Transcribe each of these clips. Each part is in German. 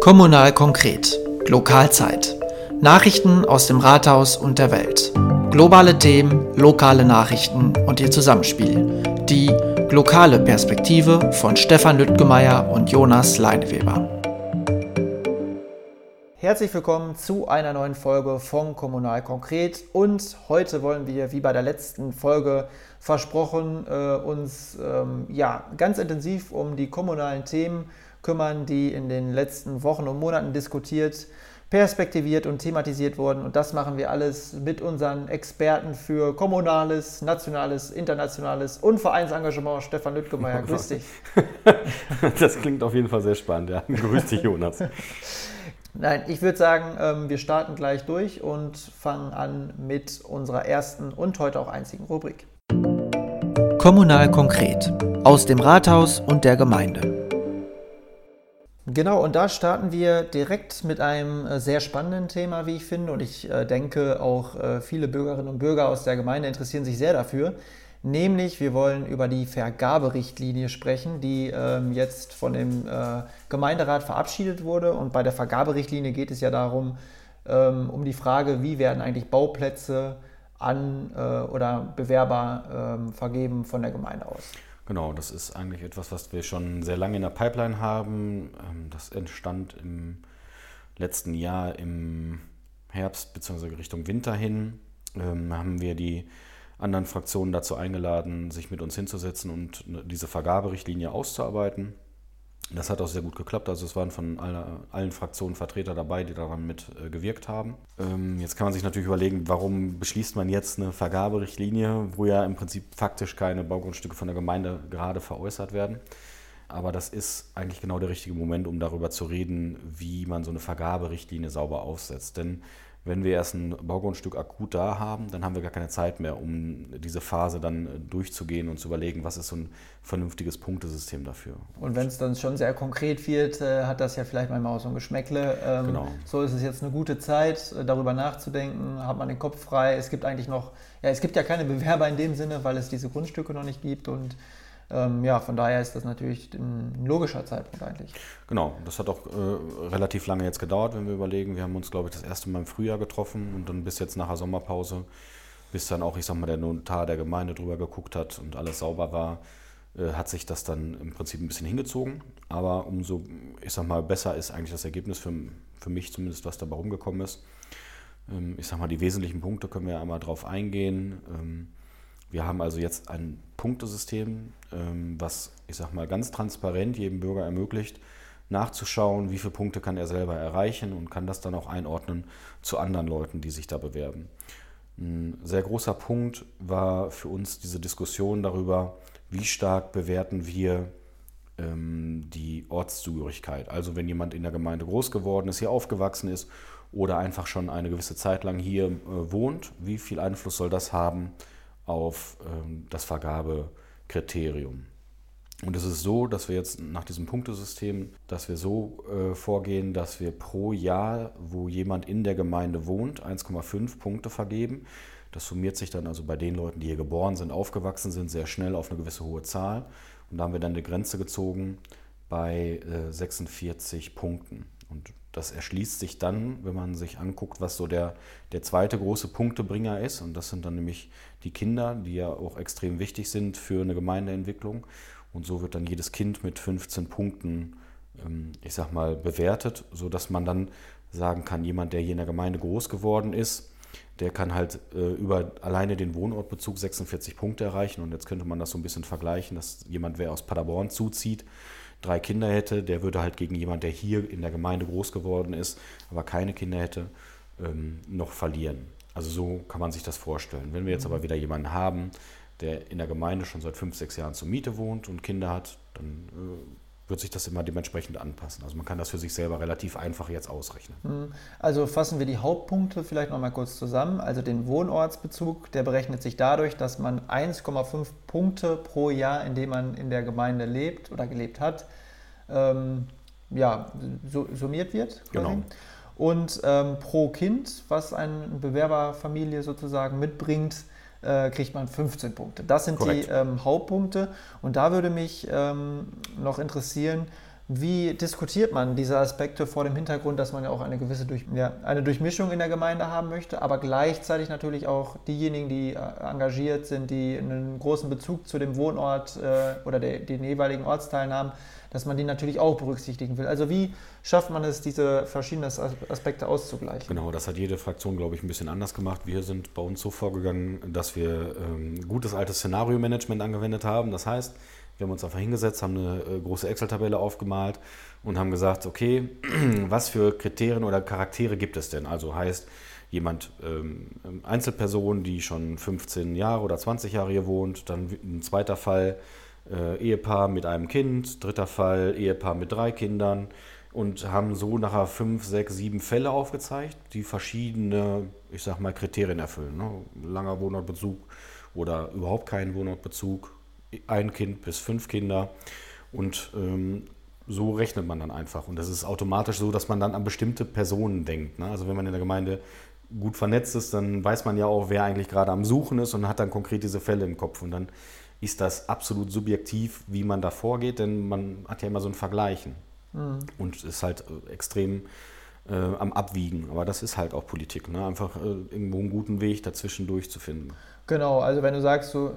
Kommunal konkret. Lokalzeit. Nachrichten aus dem Rathaus und der Welt. Globale Themen, lokale Nachrichten und ihr Zusammenspiel. Die lokale Perspektive von Stefan Lüttgemeier und Jonas Leineweber. Herzlich willkommen zu einer neuen Folge von Kommunal Konkret. Und heute wollen wir, wie bei der letzten Folge versprochen, äh, uns ähm, ja, ganz intensiv um die kommunalen Themen kümmern, die in den letzten Wochen und Monaten diskutiert, perspektiviert und thematisiert wurden. Und das machen wir alles mit unseren Experten für kommunales, nationales, internationales und Vereinsengagement. Stefan Lüttgemeier, grüß dich. Das klingt auf jeden Fall sehr spannend. Ja. Grüß dich, Jonas. Nein, ich würde sagen, ähm, wir starten gleich durch und fangen an mit unserer ersten und heute auch einzigen Rubrik. Kommunal konkret aus dem Rathaus und der Gemeinde. Genau, und da starten wir direkt mit einem äh, sehr spannenden Thema, wie ich finde. Und ich äh, denke, auch äh, viele Bürgerinnen und Bürger aus der Gemeinde interessieren sich sehr dafür. Nämlich, wir wollen über die Vergaberichtlinie sprechen, die ähm, jetzt von dem äh, Gemeinderat verabschiedet wurde. Und bei der Vergaberichtlinie geht es ja darum, ähm, um die Frage, wie werden eigentlich Bauplätze an äh, oder Bewerber ähm, vergeben von der Gemeinde aus. Genau, das ist eigentlich etwas, was wir schon sehr lange in der Pipeline haben. Ähm, das entstand im letzten Jahr im Herbst bzw. Richtung Winter hin. Ähm, haben wir die anderen Fraktionen dazu eingeladen, sich mit uns hinzusetzen und diese Vergaberichtlinie auszuarbeiten. Das hat auch sehr gut geklappt. Also es waren von aller, allen Fraktionen Vertreter dabei, die daran mit äh, gewirkt haben. Ähm, jetzt kann man sich natürlich überlegen, warum beschließt man jetzt eine Vergaberichtlinie, wo ja im Prinzip faktisch keine Baugrundstücke von der Gemeinde gerade veräußert werden. Aber das ist eigentlich genau der richtige Moment, um darüber zu reden, wie man so eine Vergaberichtlinie sauber aufsetzt. Denn wenn wir erst ein Baugrundstück akut da haben, dann haben wir gar keine Zeit mehr, um diese Phase dann äh, durchzugehen und zu überlegen, was ist so ein vernünftiges Punktesystem dafür. Und wenn es dann schon sehr konkret wird, äh, hat das ja vielleicht manchmal auch so ein Geschmäckle. Ähm, genau. So ist es jetzt eine gute Zeit, äh, darüber nachzudenken, hat man den Kopf frei. Es gibt eigentlich noch, ja, es gibt ja keine Bewerber in dem Sinne, weil es diese Grundstücke noch nicht gibt und ähm, ja, von daher ist das natürlich ein logischer Zeitpunkt eigentlich. Genau, das hat auch äh, relativ lange jetzt gedauert, wenn wir überlegen. Wir haben uns, glaube ich, das erste Mal im Frühjahr getroffen und dann bis jetzt nach der Sommerpause, bis dann auch, ich sag mal, der Notar der Gemeinde drüber geguckt hat und alles sauber war, äh, hat sich das dann im Prinzip ein bisschen hingezogen. Aber umso, ich sag mal, besser ist eigentlich das Ergebnis für, für mich zumindest, was dabei rumgekommen ist. Ähm, ich sag mal, die wesentlichen Punkte können wir einmal drauf eingehen. Ähm, wir haben also jetzt ein Punktesystem, ähm, was, ich sag mal, ganz transparent jedem Bürger ermöglicht, nachzuschauen, wie viele Punkte kann er selber erreichen und kann das dann auch einordnen zu anderen Leuten, die sich da bewerben. Ein sehr großer Punkt war für uns diese Diskussion darüber, wie stark bewerten wir ähm, die Ortszugehörigkeit. Also wenn jemand in der Gemeinde groß geworden ist, hier aufgewachsen ist oder einfach schon eine gewisse Zeit lang hier äh, wohnt, wie viel Einfluss soll das haben auf ähm, das Vergabekriterium. Und es ist so, dass wir jetzt nach diesem Punktesystem, dass wir so äh, vorgehen, dass wir pro Jahr, wo jemand in der Gemeinde wohnt, 1,5 Punkte vergeben. Das summiert sich dann also bei den Leuten, die hier geboren sind, aufgewachsen sind, sehr schnell auf eine gewisse hohe Zahl. Und da haben wir dann eine Grenze gezogen bei äh, 46 Punkten. Und das erschließt sich dann, wenn man sich anguckt, was so der, der zweite große Punktebringer ist. Und das sind dann nämlich die Kinder, die ja auch extrem wichtig sind für eine Gemeindeentwicklung. Und so wird dann jedes Kind mit 15 Punkten, ähm, ich sag mal, bewertet, sodass man dann sagen kann, jemand, der hier in der Gemeinde groß geworden ist, der kann halt äh, über alleine den Wohnortbezug 46 Punkte erreichen. Und jetzt könnte man das so ein bisschen vergleichen, dass jemand, wer aus Paderborn zuzieht, drei Kinder hätte, der würde halt gegen jemand, der hier in der Gemeinde groß geworden ist, aber keine Kinder hätte, ähm, noch verlieren. Also so kann man sich das vorstellen. Wenn wir jetzt aber mhm. wieder jemanden haben, der in der Gemeinde schon seit fünf, sechs Jahren zur Miete wohnt und Kinder hat, dann äh, wird sich das immer dementsprechend anpassen. Also man kann das für sich selber relativ einfach jetzt ausrechnen. Mhm. Also fassen wir die Hauptpunkte vielleicht nochmal kurz zusammen. Also den Wohnortsbezug, der berechnet sich dadurch, dass man 1,5 Punkte pro Jahr, in dem man in der Gemeinde lebt oder gelebt hat, ähm, ja, summiert wird. Quasi. Genau. Und ähm, pro Kind, was eine Bewerberfamilie sozusagen mitbringt, äh, kriegt man 15 Punkte. Das sind Korrekt. die ähm, Hauptpunkte. Und da würde mich ähm, noch interessieren, Wie diskutiert man diese Aspekte vor dem Hintergrund, dass man ja auch eine gewisse Durch, ja, eine Durchmischung in der Gemeinde haben möchte, aber gleichzeitig natürlich auch diejenigen, die äh, engagiert sind, die einen großen Bezug zu dem Wohnort äh, oder der, den jeweiligen Ortsteilen haben, dass man die natürlich auch berücksichtigen will. Also wie schafft man es, diese verschiedenen Aspekte auszugleichen? Genau, das hat jede Fraktion, glaube ich, ein bisschen anders gemacht. Wir sind bei uns so vorgegangen, dass wir ähm, gutes altes Szenario-Management angewendet haben. Das heißt, wir haben uns einfach hingesetzt, haben eine äh, große Excel-Tabelle aufgemalt und haben gesagt, okay, was für Kriterien oder Charaktere gibt es denn? Also heißt jemand ähm, Einzelperson, die schon 15 Jahre oder 20 Jahre hier wohnt, dann ein zweiter Fall äh, Ehepaar mit einem Kind, dritter Fall Ehepaar mit drei Kindern und haben so nachher fünf, sechs, sieben Fälle aufgezeigt, die verschiedene, ich sag mal, Kriterien erfüllen. Ne? Langer Wohnortbezug oder überhaupt keinen Wohnortbezug, ein Kind bis fünf Kinder. Und ähm, so rechnet man dann einfach. Und das ist automatisch so, dass man dann an bestimmte Personen denkt. Ne? Also wenn man in der Gemeinde gut vernetzt ist, dann weiß man ja auch, wer eigentlich gerade am Suchen ist und hat dann konkret diese Fälle im Kopf. Und dann ist das absolut subjektiv, wie man da vorgeht, denn man hat ja immer so ein Vergleichen. Mhm. Und ist halt äh, extrem äh, am Abwiegen. Aber das ist halt auch Politik, ne? einfach äh, irgendwo einen guten Weg dazwischen durchzufinden. Genau, also wenn du sagst, so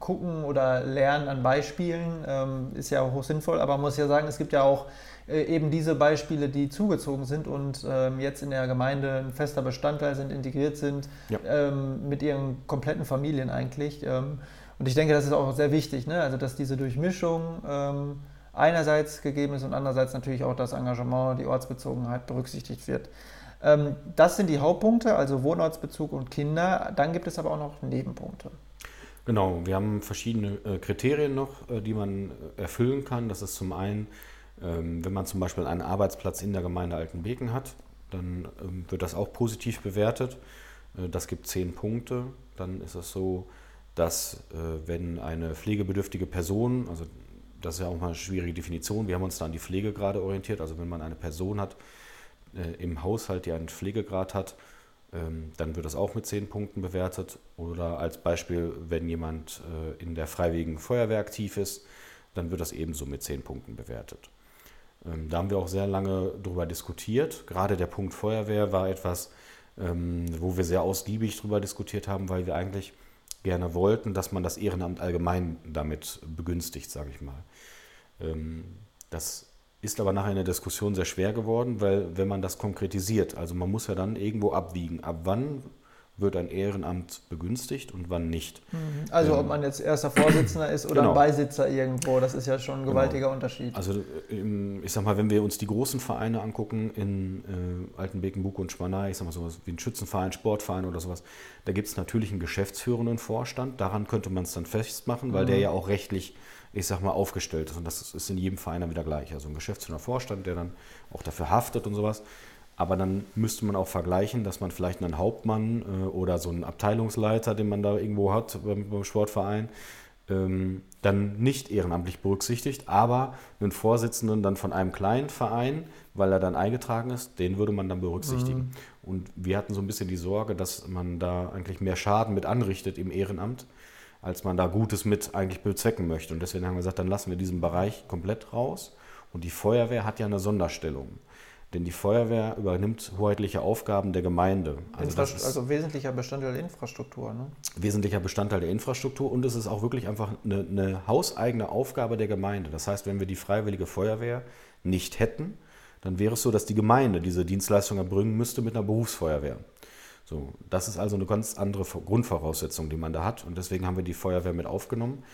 gucken oder lernen an Beispielen, ähm, ist ja auch hoch sinnvoll, aber man muss ja sagen, es gibt ja auch äh, eben diese Beispiele, die zugezogen sind und ähm, jetzt in der Gemeinde ein fester Bestandteil sind, integriert sind, ja. ähm, mit ihren kompletten Familien eigentlich. Ähm, und ich denke, das ist auch sehr wichtig, ne? also dass diese Durchmischung ähm, einerseits gegeben ist und andererseits natürlich auch das Engagement, die Ortsbezogenheit berücksichtigt wird. Ähm, das sind die Hauptpunkte, also Wohnortsbezug und Kinder. Dann gibt es aber auch noch Nebenpunkte. Genau, wir haben verschiedene äh, Kriterien noch, äh, die man äh, erfüllen kann. Das ist zum einen, ähm, wenn man zum Beispiel einen Arbeitsplatz in der Gemeinde Altenbeken hat, dann ähm, wird das auch positiv bewertet. Das gibt zehn Punkte. Dann ist es so, dass wenn eine pflegebedürftige Person, also das ist ja auch mal eine schwierige Definition, wir haben uns da an die Pflege gerade orientiert, also wenn man eine Person hat, äh, im Haushalt, die einen Pflegegrad hat, ähm, dann wird das auch mit 10 Punkten bewertet. Oder als Beispiel, wenn jemand äh, in der Freiwilligen Feuerwehr aktiv ist, dann wird das ebenso mit 10 Punkten bewertet. Ähm, da haben wir auch sehr lange darüber diskutiert. Gerade der Punkt Feuerwehr war etwas, ähm, wo wir sehr ausgiebig darüber diskutiert haben, weil wir eigentlich gerne wollten, dass man das Ehrenamt allgemein damit begünstigt, sage ich mal. Das ist aber nachher in der Diskussion sehr schwer geworden, weil wenn man das konkretisiert, also man muss ja dann irgendwo abwiegen, ab wann wird ein Ehrenamt begünstigt und wann nicht. Mhm. Also ähm, ob man jetzt erster Vorsitzender ist oder genau. ein Beisitzer irgendwo, das ist ja schon ein genau. gewaltiger genau. Unterschied. Also ich sag mal, wenn wir uns die großen Vereine angucken in äh, Altenbeken, Buch und Spanei, ich sag mal sowas wie ein Schützenverein, Sportverein oder sowas, da gibt es natürlich einen geschäftsführenden Vorstand, daran könnte man es dann festmachen, weil mhm. der ja auch rechtlich ich sag mal, aufgestellt ist. Und das ist in jedem Verein dann wieder gleich. Also ein geschäftsführender Vorstand, der dann auch dafür haftet und sowas. Aber dann müsste man auch vergleichen, dass man vielleicht einen Hauptmann äh, oder so einen Abteilungsleiter, den man da irgendwo hat beim, beim Sportverein, ähm, dann nicht ehrenamtlich berücksichtigt, aber einen Vorsitzenden dann von einem kleinen Verein, weil er dann eingetragen ist, den würde man dann berücksichtigen. Mhm. Und wir hatten so ein bisschen die Sorge, dass man da eigentlich mehr Schaden mit anrichtet im Ehrenamt, als man da Gutes mit eigentlich bezwecken möchte. Und deswegen haben wir gesagt, dann lassen wir diesen Bereich komplett raus. Und die Feuerwehr hat ja eine Sonderstellung. Denn die Feuerwehr übernimmt hoheitliche Aufgaben der Gemeinde. Also, ist, also wesentlicher Bestandteil der Infrastruktur. Ne? Wesentlicher Bestandteil der Infrastruktur und es ist auch wirklich einfach eine, eine hauseigene Aufgabe der Gemeinde. Das heißt, wenn wir die Freiwillige Feuerwehr nicht hätten, dann wäre es so, dass die Gemeinde diese Dienstleistung erbringen müsste mit einer Berufsfeuerwehr. So, das ist also eine ganz andere Grundvoraussetzung, die man da hat. Und deswegen haben wir die Feuerwehr mit aufgenommen.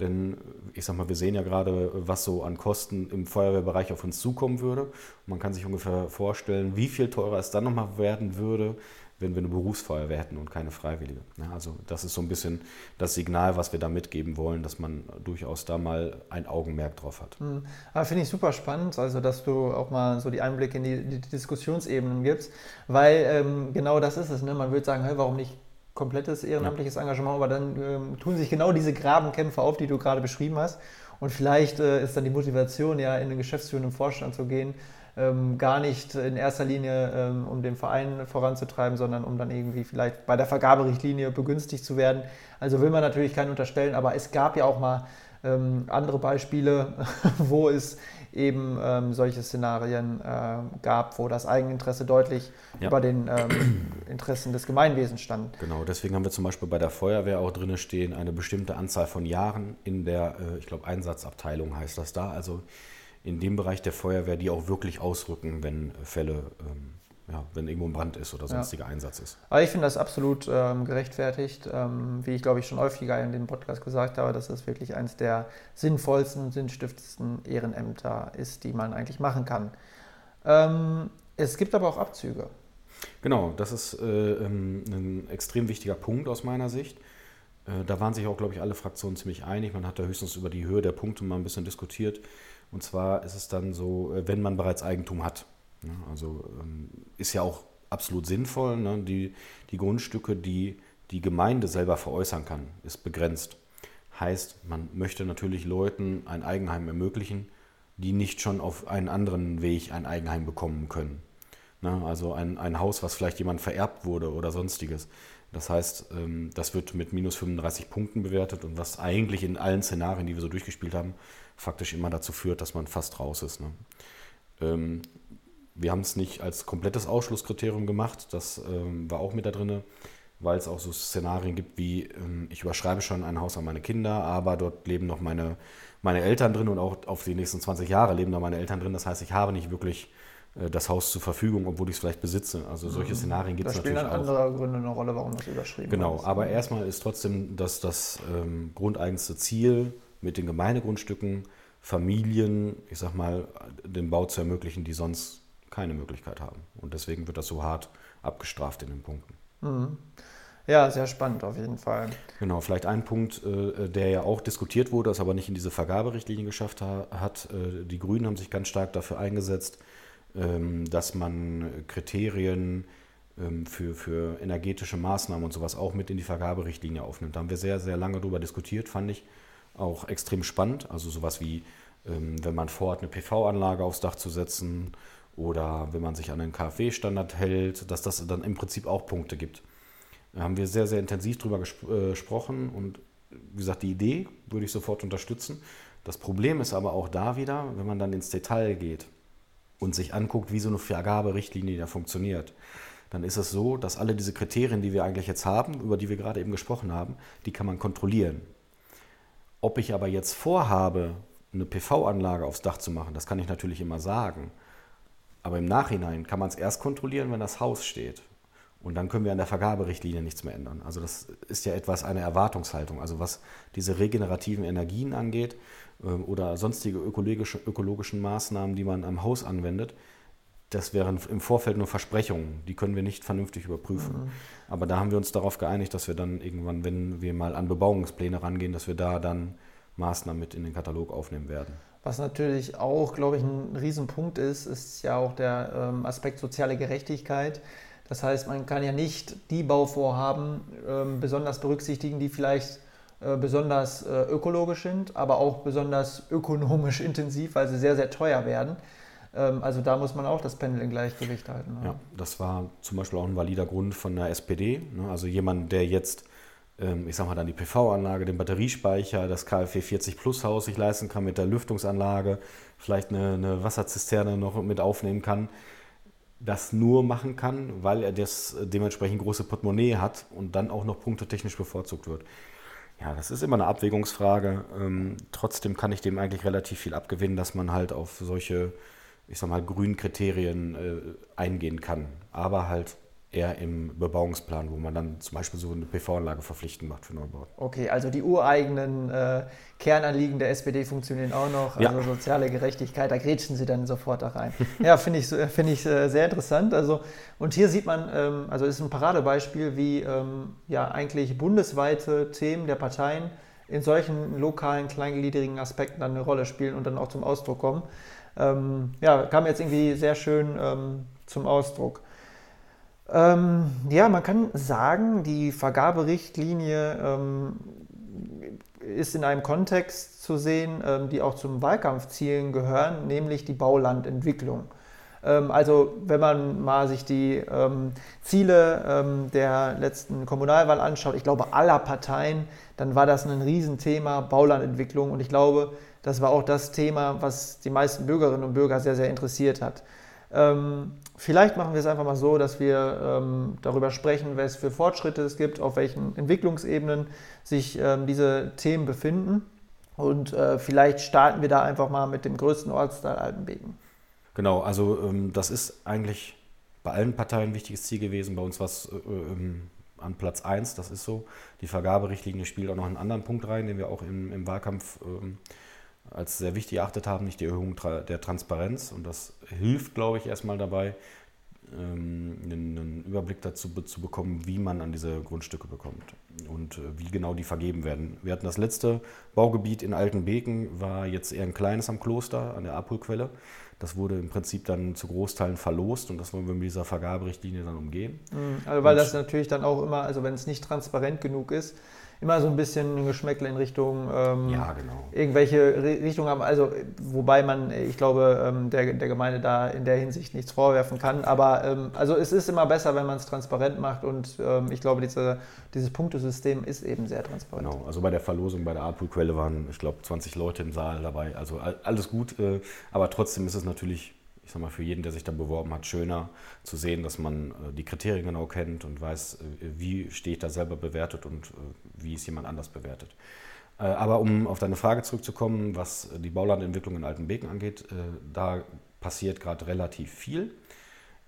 Denn ich sag mal, wir sehen ja gerade, was so an Kosten im Feuerwehrbereich auf uns zukommen würde. man kann sich ungefähr vorstellen, wie viel teurer es dann nochmal werden würde, wenn wir eine Berufsfeuerwehr hätten und keine Freiwillige. Ja, also das ist so ein bisschen das Signal, was wir da mitgeben wollen, dass man durchaus da mal ein Augenmerk drauf hat. Mhm. Aber finde ich super spannend, also dass du auch mal so die Einblicke in die, die Diskussionsebenen gibst, weil ähm, genau das ist es. Ne? Man würde sagen, hey, warum nicht komplettes ehrenamtliches ja. Engagement, aber dann ähm, tun sich genau diese Grabenkämpfe auf, die du gerade beschrieben hast. Und vielleicht äh, ist dann die Motivation, ja in den geschäftsführenden Vorstand zu gehen, ähm, gar nicht in erster Linie, ähm, um den Verein voranzutreiben, sondern um dann irgendwie vielleicht bei der Vergaberichtlinie begünstigt zu werden. Also will man natürlich keinen unterstellen, aber es gab ja auch mal ähm, andere Beispiele, wo es eben ähm, solche Szenarien äh, gab, wo das Eigeninteresse deutlich ja. über den ähm, Interessen des Gemeinwesens stand. Genau, deswegen haben wir zum Beispiel bei der Feuerwehr auch drin stehen, eine bestimmte Anzahl von Jahren in der, äh, ich glaube, Einsatzabteilung heißt das da, also in dem Bereich der Feuerwehr, die auch wirklich ausrücken, wenn Fälle ähm, ja, wenn irgendwo ein Brand ist oder sonstiger ja. Einsatz ist. Aber ich finde das absolut ähm, gerechtfertigt. Ähm, wie ich glaube ich schon häufiger in dem Podcast gesagt habe, dass das wirklich eines der sinnvollsten und sinnstiftesten Ehrenämter ist, die man eigentlich machen kann. Ähm, es gibt aber auch Abzüge. Genau, das ist äh, ähm, ein extrem wichtiger Punkt aus meiner Sicht. Äh, da waren sich auch, glaube ich, alle Fraktionen ziemlich einig. Man hat da höchstens über die Höhe der Punkte mal ein bisschen diskutiert. Und zwar ist es dann so, äh, wenn man bereits Eigentum hat. Also ähm, ist ja auch absolut sinnvoll. Ne? Die, die Grundstücke, die die Gemeinde selber veräußern kann, ist begrenzt. Heißt, man möchte natürlich Leuten ein Eigenheim ermöglichen, die nicht schon auf einen anderen Weg ein Eigenheim bekommen können. Ne? Also ein, ein Haus, was vielleicht jemand vererbt wurde oder sonstiges. Das heißt, ähm, das wird mit minus 35 Punkten bewertet und was eigentlich in allen Szenarien, die wir so durchgespielt haben, faktisch immer dazu führt, dass man fast raus ist. Ne? Ähm, wir haben es nicht als komplettes Ausschlusskriterium gemacht, das ähm, war auch mit da drin, weil es auch so Szenarien gibt wie, ich überschreibe schon ein Haus an meine Kinder, aber dort leben noch meine, meine Eltern drin und auch auf die nächsten 20 Jahre leben da meine Eltern drin. Das heißt, ich habe nicht wirklich das Haus zur Verfügung, obwohl ich es vielleicht besitze. Also solche mhm. Szenarien gibt es natürlich auch. Da spielen dann andere Gründe eine Rolle, warum das überschrieben Genau, ist. aber erstmal ist trotzdem das, das ähm, grundeigenste Ziel mit den Gemeindegrundstücken, Familien, ich sag mal, den Bau zu ermöglichen, die sonst keine Möglichkeit haben. Und deswegen wird das so hart abgestraft in den Punkten. Mhm. Ja, sehr spannend auf jeden Fall. Genau, vielleicht ein Punkt, äh, der ja auch diskutiert wurde, das aber nicht in diese Vergaberichtlinie geschafft hat. Äh, die Grünen haben sich ganz stark dafür eingesetzt, dass man Kriterien ähm, für, für energetische Maßnahmen und sowas auch mit in die Vergaberichtlinie aufnimmt. Da haben wir sehr, sehr lange darüber diskutiert, fand ich auch extrem spannend. Also sowas wie, ähm, wenn man vorhat, eine PV-Anlage aufs Dach zu setzen oder wenn man sich an den KfW-Standard hält, dass das dann im Prinzip auch Punkte gibt. Da haben wir sehr, sehr intensiv darüber gespr äh, gesprochen und wie gesagt, die Idee würde ich sofort unterstützen. Das Problem ist aber auch da wieder, wenn man dann ins Detail geht und sich anguckt, wie so eine Vergaberichtlinie da funktioniert, dann ist es so, dass alle diese Kriterien, die wir eigentlich jetzt haben, über die wir gerade eben gesprochen haben, die kann man kontrollieren. Ob ich aber jetzt vorhabe, eine PV-Anlage aufs Dach zu machen, das kann ich natürlich immer sagen. Aber im Nachhinein kann man es erst kontrollieren, wenn das Haus steht. Und dann können wir an der Vergaberichtlinie nichts mehr ändern. Also das ist ja etwas eine Erwartungshaltung. Also was diese regenerativen Energien angeht ähm, oder sonstige ökologische, ökologischen Maßnahmen, die man am Haus anwendet, das wären im Vorfeld nur Versprechungen. Die können wir nicht vernünftig überprüfen. Mhm. Aber da haben wir uns darauf geeinigt, dass wir dann irgendwann, wenn wir mal an Bebauungspläne rangehen, dass wir da dann Maßnahmen mit in den Katalog aufnehmen werden. Was natürlich auch, glaube ich, ein Riesenpunkt ist, ist ja auch der ähm, Aspekt soziale Gerechtigkeit. Das heißt, man kann ja nicht die Bauvorhaben ähm, besonders berücksichtigen, die vielleicht äh, besonders äh, ökologisch sind, aber auch besonders ökonomisch intensiv, weil sie sehr, sehr teuer werden. Ähm, also da muss man auch das Pendel in Gleichgewicht halten. Ja, das war zum Beispiel auch ein valider Grund von der SPD. Ne? Also jemand, der jetzt ähm, ich sag mal dann die PV-Anlage, den Batteriespeicher, das KfW 40 Plus Haus sich leisten kann mit der Lüftungsanlage, vielleicht eine, eine Wasserzisterne noch mit aufnehmen kann, das nur machen kann, weil er das dementsprechend große Portemonnaie hat und dann auch noch punktetechnisch bevorzugt wird. Ja, das ist immer eine Abwägungsfrage. Ähm, trotzdem kann ich dem eigentlich relativ viel abgewinnen, dass man halt auf solche, ich sag mal, grünen Kriterien äh, eingehen kann. Aber halt eher im Bebauungsplan, wo man dann zum Beispiel so eine PV-Anlage verpflichtend macht für Neubauten. Okay, also die ureigenen äh, Kernanliegen der SPD funktionieren auch noch, also ja. soziale Gerechtigkeit, da grätschen Sie dann sofort da rein. ja, finde ich, find ich äh, sehr interessant. Also, und hier sieht man, ähm, also ist ein Paradebeispiel, wie ähm, ja eigentlich bundesweite Themen der Parteien in solchen lokalen, kleingliedrigen Aspekten dann eine Rolle spielen und dann auch zum Ausdruck kommen. Ähm, ja, kam jetzt irgendwie sehr schön ähm, zum Ausdruck. Ähm, ja, man kann sagen, die Vergaberichtlinie ähm, ist in einem Kontext zu sehen, ähm, die auch zum Wahlkampfzielen gehören, nämlich die Baulandentwicklung. Ähm, also wenn man mal sich die ähm, Ziele ähm, der letzten Kommunalwahl anschaut, ich glaube aller Parteien, dann war das ein Riesenthema, Baulandentwicklung. Und ich glaube, das war auch das Thema, was die meisten Bürgerinnen und Bürger sehr, sehr interessiert hat. Ähm, vielleicht machen wir es einfach mal so, dass wir ähm, darüber sprechen, was für Fortschritte es gibt, auf welchen Entwicklungsebenen sich ähm, diese Themen befinden. Und äh, vielleicht starten wir da einfach mal mit dem größten Ortsteil Altenbeken. Genau, also ähm, das ist eigentlich bei allen Parteien ein wichtiges Ziel gewesen. Bei uns war es äh, ähm, an Platz 1, das ist so. Die Vergaberichtlinie spielt auch noch einen anderen Punkt rein, den wir auch im, im Wahlkampf ähm, als sehr wichtig erachtet haben, nicht die Erhöhung der Transparenz. Und das hilft, glaube ich, erstmal dabei, ähm, einen Überblick dazu zu bekommen, wie man an diese Grundstücke bekommt und äh, wie genau die vergeben werden. Wir hatten das letzte Baugebiet in Altenbeken, war jetzt eher ein kleines am Kloster, an der Abholquelle. Das wurde im Prinzip dann zu Großteilen verlost und das wollen wir mit dieser Vergaberichtlinie dann umgehen. Mhm, also weil und das natürlich dann auch immer, also wenn es nicht transparent genug ist, immer so ein bisschen ein Geschmäckle in Richtung ähm, ja, genau. irgendwelche Richtungen haben. Also, wobei man, ich glaube, ähm, der, der Gemeinde da in der Hinsicht nichts vorwerfen kann. Aber ähm, also es ist immer besser, wenn man es transparent macht und ähm, ich glaube, diese, dieses Punktesystem ist eben sehr transparent. Genau, also bei der Verlosung bei der A-Pool-Quelle waren, ich glaube, 20 Leute im Saal dabei. Also alles gut, äh, aber trotzdem ist es natürlich ich sag mal, für jeden, der sich da beworben hat, schöner zu sehen, dass man äh, die Kriterien genau kennt und weiß, äh, wie stehe ich da selber bewertet und äh, wie ist jemand anders bewertet. aber um auf deine Frage zurückzukommen, was die Baulandentwicklung in Altenbeken angeht, da passiert gerade relativ viel.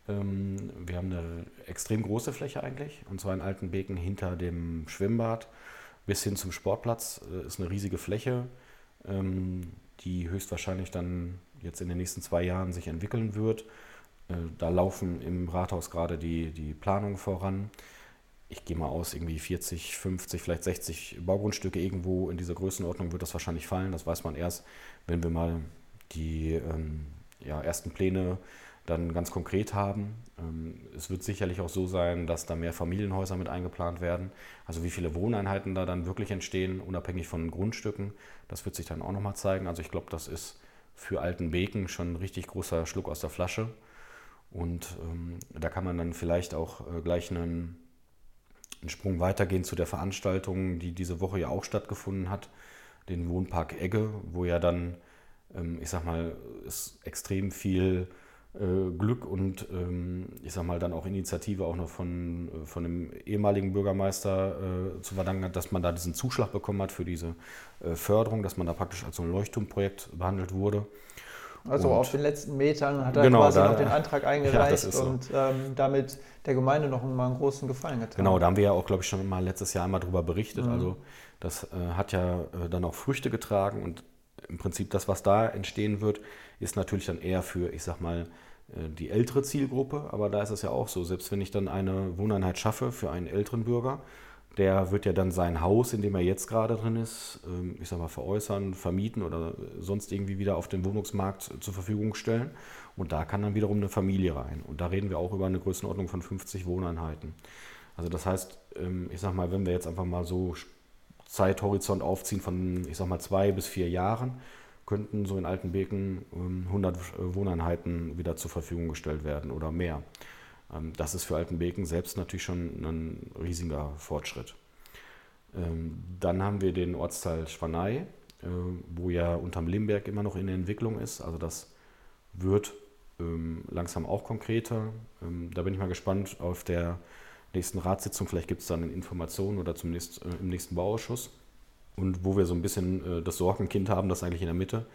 Ähm, wir haben eine extrem große Fläche eigentlich, und zwar in Altenbeken hinter dem Schwimmbad bis hin zum Sportplatz ist eine riesige Fläche, ähm, die höchstwahrscheinlich dann jetzt in den nächsten zwei Jahren sich entwickeln wird. Äh, da laufen im Rathaus gerade die, die Planungen voran. Ich gehe mal aus, irgendwie 40, 50, vielleicht 60 Baugrundstücke irgendwo in dieser Größenordnung wird das wahrscheinlich fallen. Das weiß man erst, wenn wir mal die ähm, ja, ersten Pläne dann ganz konkret haben. Ähm, es wird sicherlich auch so sein, dass da mehr Familienhäuser mit eingeplant werden. Also wie viele Wohneinheiten da dann wirklich entstehen, unabhängig von Grundstücken, das wird sich dann auch nochmal zeigen. Also ich glaube, das ist für alten Beken schon ein richtig großer Schluck aus der Flasche. Und ähm, da kann man dann vielleicht auch äh, gleich einen, einen, Sprung weitergehen zu der Veranstaltung, die diese Woche ja auch stattgefunden hat, den Wohnpark Egge, wo ja dann, ähm, ich sag mal, es extrem viel Glück und ähm, ich sag mal dann auch Initiative auch noch von, äh, von dem ehemaligen Bürgermeister äh, zu verdanken hat, dass man da diesen Zuschlag bekommen hat für diese äh, Förderung, dass man da praktisch als so ein Leuchtturmprojekt behandelt wurde. Also und auf den letzten Metern hat er genau, quasi da, noch den Antrag eingereicht ja, so. und ähm, damit der Gemeinde noch mal einen großen Gefallen getan. Genau, da haben wir ja auch, glaube ich, schon mal letztes Jahr einmal drüber berichtet. Mhm. Also das äh, hat ja äh, dann auch Früchte getragen und im Prinzip das, was da entstehen wird, ist natürlich dann eher für, ich sag mal, äh, die ältere Zielgruppe, aber da ist es ja auch so, selbst wenn ich dann eine Wohneinheit schaffe für einen älteren Bürger, der wird ja dann sein Haus, in dem er jetzt gerade drin ist, ähm, ich sag mal, veräußern, vermieten oder sonst irgendwie wieder auf den Wohnungsmarkt zur Verfügung stellen. Und da kann dann wiederum eine Familie rein. Und da reden wir auch über eine Größenordnung von 50 Wohneinheiten. Also das heißt, ähm, ich sag mal, wenn wir jetzt einfach mal so Zeithorizont aufziehen von, ich sag mal, zwei bis vier Jahren, könnten so in Altenbeken 100 ähm, äh, Wohneinheiten wieder zur Verfügung gestellt werden oder mehr. Ähm, das ist für Altenbeken selbst natürlich schon ein riesiger Fortschritt. Ähm, dann haben wir den Ortsteil Schwanei, äh, wo ja unterm Limberg immer noch in der Entwicklung ist. Also das wird langsam auch konkreter. Da bin ich mal gespannt auf der nächsten Ratssitzung. Vielleicht gibt es dann Informationen oder zum nächsten, äh, im nächsten Bauausschuss und wo wir so ein bisschen äh, das Sorgenkind haben, das eigentlich in der Mitte,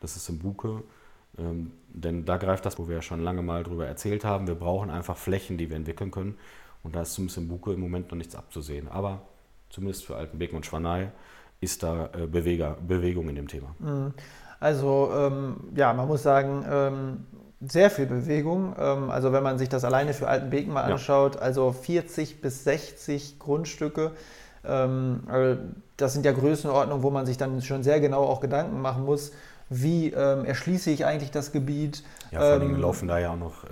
das ist im Buke. Ähm, denn da greift das, wo wir ja schon lange mal drüber erzählt haben. Wir brauchen einfach Flächen, die wir entwickeln können. Und da ist zumindest im Buke im Moment noch nichts abzusehen. Aber zumindest für Altenbeken und Schwanei ist da äh, Beweger, Bewegung in dem Thema. Mhm. Also ähm, ja, man muss sagen, ähm, sehr viel Bewegung. Ähm, also wenn man sich das alleine für Altenbeken mal anschaut, ja. also 40 bis 60 Grundstücke das sind ja Größenordnungen, wo man sich dann schon sehr genau auch Gedanken machen muss, wie ähm, erschließe ich eigentlich das Gebiet. Ja, vor allem ähm, laufen da ja auch noch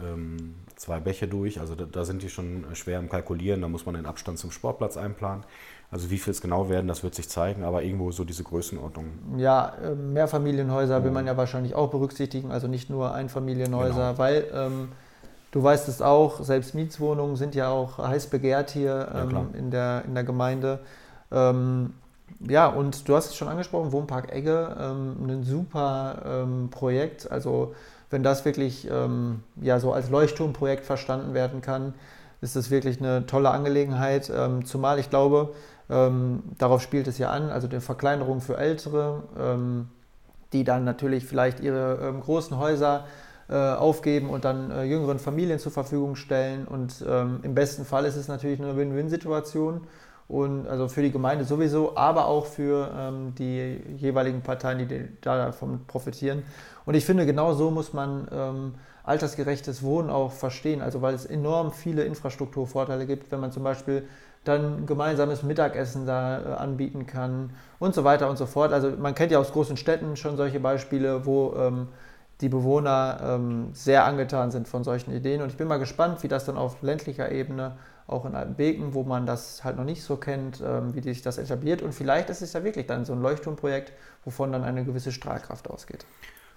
zwei Bäche durch. Also da, da, sind die schon schwer im Kalkulieren. Da muss man den Abstand zum Sportplatz einplanen. Also wie viel es genau werden, das wird sich zeigen, aber irgendwo so diese Größenordnung. Ja, Mehrfamilienhäuser will man ja wahrscheinlich auch berücksichtigen, also nicht nur Einfamilienhäuser, genau. weil ähm, du weißt es auch, selbst Mietswohnungen sind ja auch heiß begehrt hier ähm, ja, in, der, in der Gemeinde. Ähm, ja, und du hast es schon angesprochen, Wohnpark Egge, ähm, ein super ähm, Projekt. Also wenn das wirklich ähm, ja, so als Leuchtturmprojekt verstanden werden kann, ist das wirklich eine tolle Angelegenheit. Ähm, zumal ich glaube, ähm, darauf spielt es ja an, also die Verkleinerung für Ältere, ähm, die dann natürlich vielleicht ihre großen Häuser aufgeben und dann äh, jüngeren Familien zur Verfügung stellen. Und im besten Fall ist es natürlich eine Win-Win-Situation und also für die Gemeinde sowieso, aber auch für ähm, die jeweiligen Parteien, die davon profitieren. Und ich finde, genau so muss man ähm, altersgerechtes Wohnen auch verstehen, also weil es enorm viele Infrastrukturvorteile gibt, wenn man zum Beispiel dann gemeinsames Mittagessen da äh, anbieten kann und so weiter und so fort. Also man kennt ja aus großen Städten schon solche Beispiele, wo ähm, die Bewohner ähm, sehr angetan sind von solchen Ideen. Und ich bin mal gespannt, wie das dann auf ländlicher Ebene auch in Altenbeken, wo man das halt noch nicht so kennt, ähm, wie sich das etabliert. Und vielleicht ist es ja wirklich dann so ein Leuchtturmprojekt, wovon dann eine gewisse Strahlkraft ausgeht.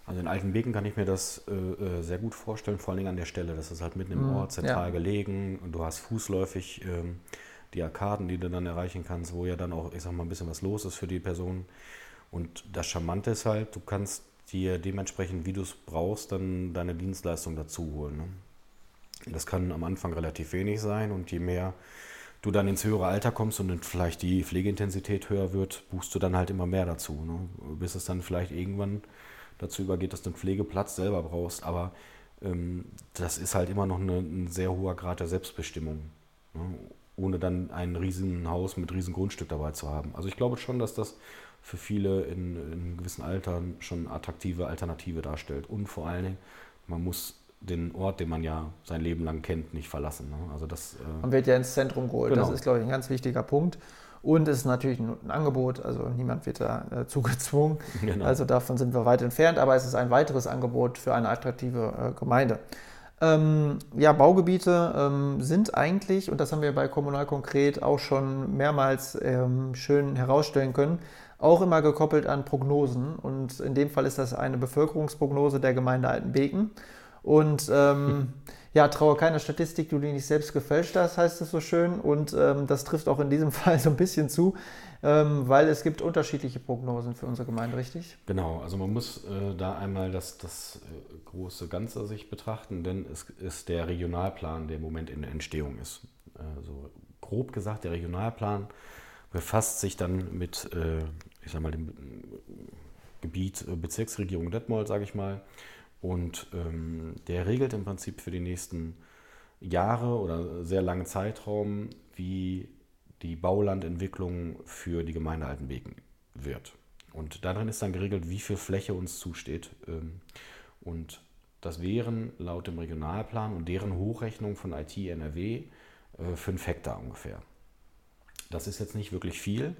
Also in Altenbeken kann ich mir das äh, äh, sehr gut vorstellen, vor allen Dingen an der Stelle. Das ist halt mitten im mhm, Ort, zentral ja. gelegen und du hast fußläufig ähm, die Arkaden, die du dann erreichen kannst, wo ja dann auch, ich sag mal, ein bisschen was los ist für die Person. Und das Charmante ist halt, du kannst dir dementsprechend, wie du es brauchst, dann deine Dienstleistung dazu holen. Ne? Das kann am Anfang relativ wenig sein und je mehr du dann ins höhere Alter kommst und vielleicht die Pflegeintensität höher wird, buchst du dann halt immer mehr dazu. Ne? Bis es dann vielleicht irgendwann dazu übergeht, dass du einen Pflegeplatz selber brauchst. Aber ähm, das ist halt immer noch eine, ein sehr hoher Grad der Selbstbestimmung. Ne? Ohne dann ein riesen Haus mit riesen Grundstück dabei zu haben. Also ich glaube schon, dass das für viele in, in einem gewissen Alter schon attraktive Alternative darstellt. Und vor allen Dingen, man muss den Ort, den man ja sein Leben lang kennt, nicht verlassen. Ne? Also das, äh man wird ja ins Zentrum geholt. Genau. Das ist, glaube ich, ein ganz wichtiger Punkt. Und es ist natürlich ein, Angebot, also niemand wird da äh, zugezwungen. Genau. Also davon sind wir weit entfernt, aber es ist ein weiteres Angebot für eine attraktive äh, Gemeinde. Ähm, ja, Baugebiete ähm, sind eigentlich, und das haben wir bei Kommunal konkret auch schon mehrmals ähm, schön herausstellen können, auch immer gekoppelt an Prognosen. Und in dem Fall ist das eine Bevölkerungsprognose der Gemeinde Altenbeken. Und ähm, ja, traue keiner Statistik, du die nicht selbst gefälscht hast, heißt es so schön. Und ähm, das trifft auch in diesem Fall so ein bisschen zu, ähm, weil es gibt unterschiedliche Prognosen für unsere Gemeinde, richtig? Genau, also man muss äh, da einmal das, das äh, große Ganze sich betrachten, denn es ist der Regionalplan, der im Moment in Entstehung ist. Also grob gesagt, der Regionalplan befasst sich dann mit, äh, ich sag mal, dem Gebiet äh, Bezirksregierung Detmold, sage ich mal und ähm, der regelt im Prinzip für die nächsten Jahre oder sehr langen Zeitraum, wie die Baulandentwicklung für die Gemeinde Altenbeken wird. Und darin ist dann geregelt, wie viel Fläche uns zusteht. Ähm, und das wären laut dem Regionalplan und deren Hochrechnung von IT NRW 5 äh, Hektar ungefähr. Das ist jetzt nicht wirklich viel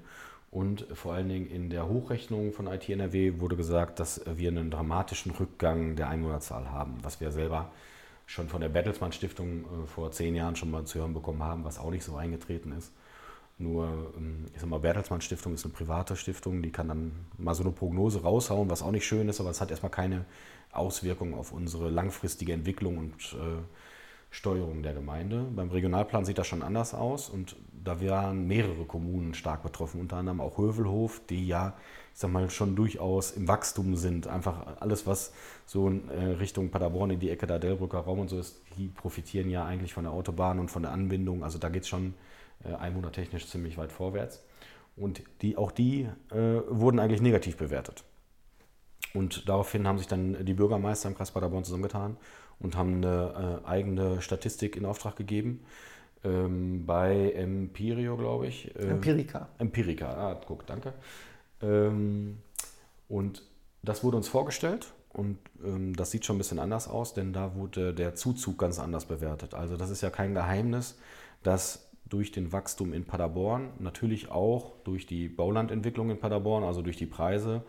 und vor allen Dingen in der Hochrechnung von IT NRW wurde gesagt, dass wir einen dramatischen Rückgang der Einwohnerzahl haben, was wir selber schon von der Bertelsmann Stiftung äh, vor zehn Jahren schon mal zu hören bekommen haben, was auch nicht so eingetreten ist. Nur, ähm, ich sag mal, Bertelsmann Stiftung ist eine private Stiftung, die kann dann mal so eine Prognose raushauen, was auch nicht schön ist, aber es hat erstmal keine Auswirkungen auf unsere langfristige Entwicklung und äh, Steuerung der Gemeinde. Beim Regionalplan sieht das schon anders aus und da waren mehrere Kommunen stark betroffen, unter anderem auch Hövelhof, die ja, ich sag mal, schon durchaus im Wachstum sind. Einfach alles, was so in äh, Richtung Paderborn in die Ecke der Delbrücker Raum und so ist, die profitieren ja eigentlich von der Autobahn und von der Anbindung. Also da geht es schon äh, einwohnertechnisch ziemlich weit vorwärts. Und die, auch die äh, wurden eigentlich negativ bewertet. Und daraufhin haben sich dann die Bürgermeister im Kreis Paderborn zusammengetan und haben eine äh, eigene Statistik in Auftrag gegeben. Ähm, bei Empirio, glaube ich. Äh, Empirica. Empirica, ah, guck, danke. Ähm, und das wurde uns vorgestellt und ähm, das sieht schon ein bisschen anders aus, denn da wurde der Zuzug ganz anders bewertet. Also das ist ja kein Geheimnis, dass durch den Wachstum in Paderborn, natürlich auch durch die Baulandentwicklung in Paderborn, also durch die Preise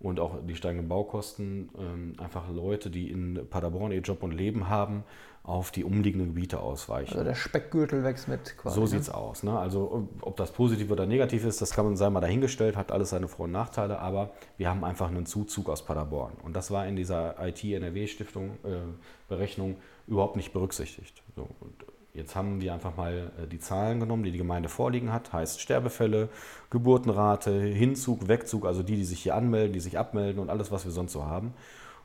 und auch die steigenden Baukosten ähm, einfach Leute, die in Paderborn ihr Job und Leben haben, auf die umliegenden Gebiete ausweichen. Also der Speckgürtel wächst mit quasi. So ne? sieht es aus. Ne? Also ob das positiv oder negativ ist, das kann man sein mal dahingestellt, hat alles seine Vor- und Nachteile, aber wir haben einfach einen Zuzug aus Paderborn. Und das war in dieser IT-NRW-Stiftung äh, Berechnung überhaupt nicht berücksichtigt. So, jetzt haben wir einfach mal äh, die Zahlen genommen, die die Gemeinde vorliegen hat, heißt Sterbefälle, Geburtenrate, Hinzug, Wegzug, also die, die sich hier anmelden, die sich abmelden und alles, was wir sonst so haben.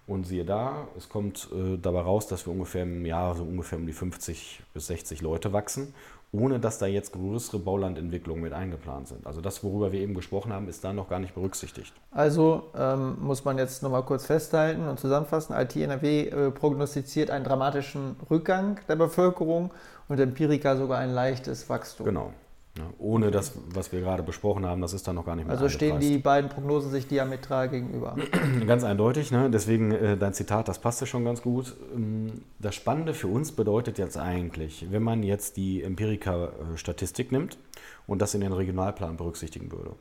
Und siehe da, es kommt äh, dabei raus, dass wir ungefähr im Jahr so ungefähr um die 50 bis 60 Leute wachsen, ohne dass da jetzt größere Baulandentwicklungen mit eingeplant sind. Also das, worüber wir eben gesprochen haben, ist da noch gar nicht berücksichtigt. Also ähm, muss man jetzt nochmal kurz festhalten und zusammenfassen, IT-NRW äh, prognostiziert einen dramatischen Rückgang der Bevölkerung und Empirica sogar ein leichtes Wachstum. Genau. Ja, ohne das, was wir gerade besprochen haben, das ist dann noch gar nicht mehr Also stehen die beiden Prognosen sich diametral gegenüber. Ganz eindeutig, ne? deswegen äh, dein Zitat, das passte schon ganz gut. Ähm, das Spannende für uns bedeutet jetzt eigentlich, wenn man jetzt die Empirika-Statistik nimmt und das in den Regionalplan berücksichtigen würde,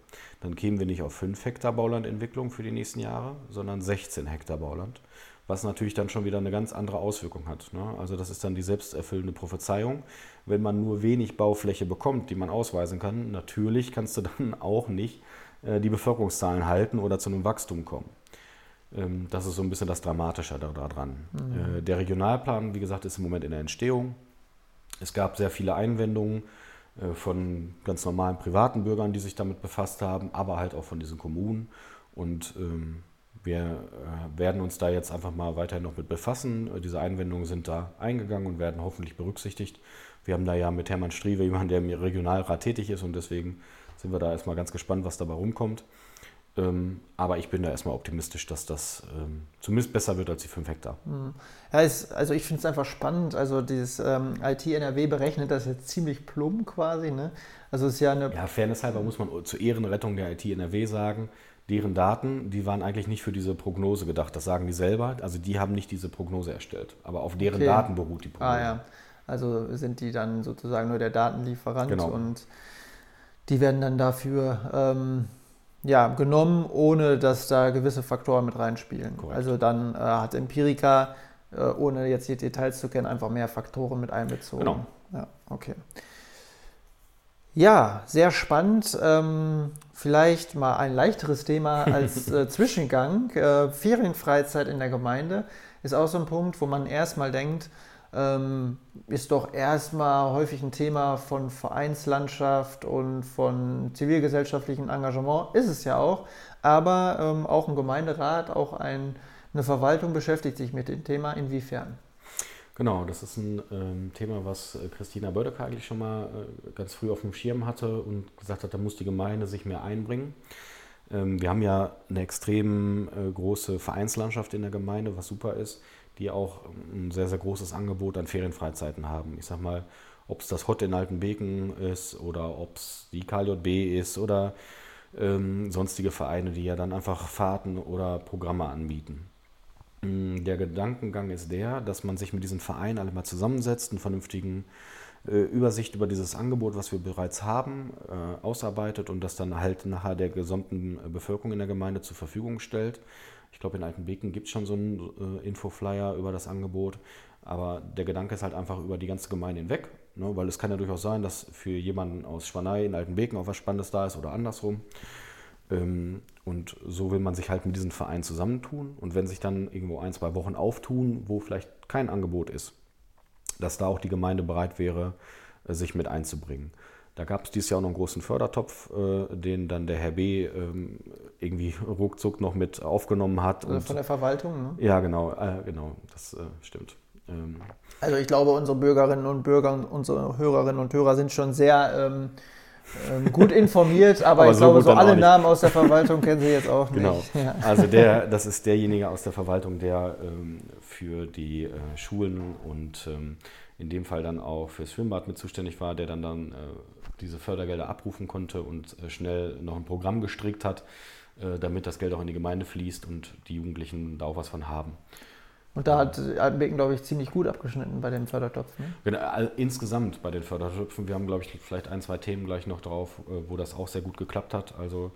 dann kämen wir nicht auf 5 Hektar Baulandentwicklung für die nächsten Jahre, sondern 16 Hektar Bauland was natürlich dann schon wieder eine ganz andere Auswirkung hat. Ne? Also das ist dann die selbsterfüllende Prophezeiung. Wenn man nur wenig Baufläche bekommt, die man ausweisen kann, natürlich kannst du dann auch nicht äh, die Bevölkerungszahlen halten oder zu einem Wachstum kommen. Ähm, das ist so ein bisschen das Dramatische daran. Mhm. Äh, der Regionalplan, wie gesagt, ist im Moment in der Entstehung. Es gab sehr viele Einwendungen äh, von ganz normalen privaten Bürgern, die sich damit befasst haben, aber halt auch von diesen Kommunen. Und ähm, wir äh, werden uns da jetzt einfach mal weiterhin noch mit befassen. Diese Einwendungen sind da eingegangen und werden hoffentlich berücksichtigt. Wir haben da ja mit Hermann Striewe jemanden, der im Regionalrat tätig ist und deswegen sind wir da erstmal ganz gespannt, was dabei rumkommt. Ähm, aber ich bin da erstmal optimistisch, dass das ähm, zumindest besser wird als die 5 Hektar. Hm. Ja, ist, also ich finde es einfach spannend. Also dieses ähm, IT-NRW berechnet das jetzt ziemlich plump quasi. Ne? Also ist ja eine. Ja, Fairness halber muss man zur Ehrenrettung der IT-NRW sagen, deren Daten, die waren eigentlich nicht für diese Prognose gedacht. Das sagen die selber. Also die haben nicht diese Prognose erstellt. Aber auf deren okay. Daten beruht die Prognose. Ah ja. Also sind die dann sozusagen nur der Datenlieferant genau. und die werden dann dafür ähm, ja, genommen, ohne dass da gewisse Faktoren mit reinspielen. Korrekt. Also dann äh, hat Empirica, äh, ohne jetzt die Details zu kennen, einfach mehr Faktoren mit einbezogen. Genau. Ja, okay. Ja, sehr spannend. Ähm, vielleicht mal ein leichteres Thema als äh, Zwischengang. Äh, Ferienfreizeit in der Gemeinde ist auch so ein Punkt, wo man erstmal denkt, ähm, ist doch erstmal häufig ein Thema von Vereinslandschaft und von zivilgesellschaftlichem Engagement. Ist es ja auch. Aber ähm, auch ein Gemeinderat, auch ein, eine Verwaltung beschäftigt sich mit dem Thema. Inwiefern? Genau, das ist ein ähm, Thema, was äh, Christina Bödecker eigentlich schon mal äh, ganz früh auf dem Schirm hatte und gesagt hat, da muss die Gemeinde sich mehr einbringen. Ähm, wir haben ja eine extrem äh, große Vereinslandschaft in der Gemeinde, was super ist, die auch ähm, ein sehr, sehr großes Angebot an Ferienfreizeiten haben. Ich sag mal, ob es das Hot in Altenbeken ist oder ob es die KJB ist oder ähm, sonstige Vereine, die ja dann einfach Fahrten oder Programme anbieten. Mm, der Gedankengang ist der, dass man sich mit diesen Vereinen alle mal zusammensetzt, einen vernünftigen äh, Übersicht über dieses Angebot, was wir bereits haben, äh, ausarbeitet und das dann halt nachher der gesamten äh, Bevölkerung in der Gemeinde zur Verfügung stellt. Ich glaube, in Altenbeken gibt es schon so einen Infoflyer über das Angebot, aber der Gedanke ist halt einfach über die ganze Gemeinde hinweg, ne? weil es kann ja durchaus sein, dass für jemanden aus Schwanei in Altenbeken auch was Spannendes da ist oder andersrum. Ähm, und so will man sich halt mit diesen Vereinen zusammentun. Und wenn sich dann irgendwo ein, zwei Wochen auftun, wo vielleicht kein Angebot ist, dass da auch die Gemeinde bereit wäre, äh, sich mit einzubringen. Da gab es dieses Jahr noch einen großen Fördertopf, äh, den dann der Herr B. Ähm, irgendwie ruckzuck noch mit aufgenommen hat. Also von der Verwaltung, ne? Ja, genau, äh, genau, das stimmt. Ähm, also ich glaube, unsere Bürgerinnen und Bürger, unsere Hörerinnen und Hörer sind schon sehr ähm, ähm, gut informiert, aber, aber ich so glaube, so alle Namen aus der Verwaltung kennen Sie jetzt auch genau. nicht. Genau. Ja. Also der, das ist derjenige aus der Verwaltung, der ähm, für die äh, Schulen und ähm, in dem Fall dann auch fürs Schwimmbad mit zuständig war, der dann, dann äh, diese Fördergelder abrufen konnte und äh, schnell noch ein Programm gestrickt hat, äh, damit das Geld auch in die Gemeinde fließt und die Jugendlichen da auch was von haben. Und da hat Altenbeken, glaube ich, ziemlich gut abgeschnitten bei den Fördertöpfen. Ne? Genau, insgesamt bei den Fördertöpfen. Wir haben, glaube ich, vielleicht ein, zwei Themen gleich noch drauf, äh, wo das auch sehr gut geklappt hat. Also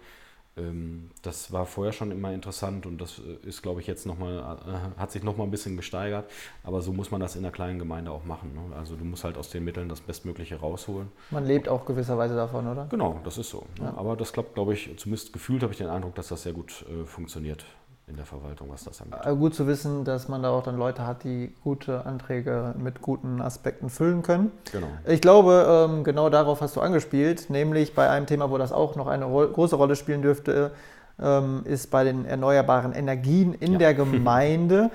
Ähm, das war vorher schon immer interessant und das äh, ist, glaube ich, jetzt nochmal, äh, hat sich nochmal ein bisschen gesteigert. Aber so muss man das in einer kleinen Gemeinde auch machen. Ne? Also du musst halt aus den Mitteln das Bestmögliche rausholen. Man lebt auch gewisserweise davon, oder? Genau, das ist so. Ne? Ja. Aber das klappt, glaube ich, zumindest gefühlt habe ich den Eindruck, dass das sehr gut äh, funktioniert in der Verwaltung, was das angeht. Äh, gut zu wissen, dass man da auch dann Leute hat, die gute Anträge mit guten Aspekten füllen können. Genau. Ich glaube, ähm, genau darauf hast du angespielt, nämlich bei einem Thema, wo das auch noch eine große Rolle spielen dürfte, ähm, ist bei den erneuerbaren Energien in ja. der Gemeinde.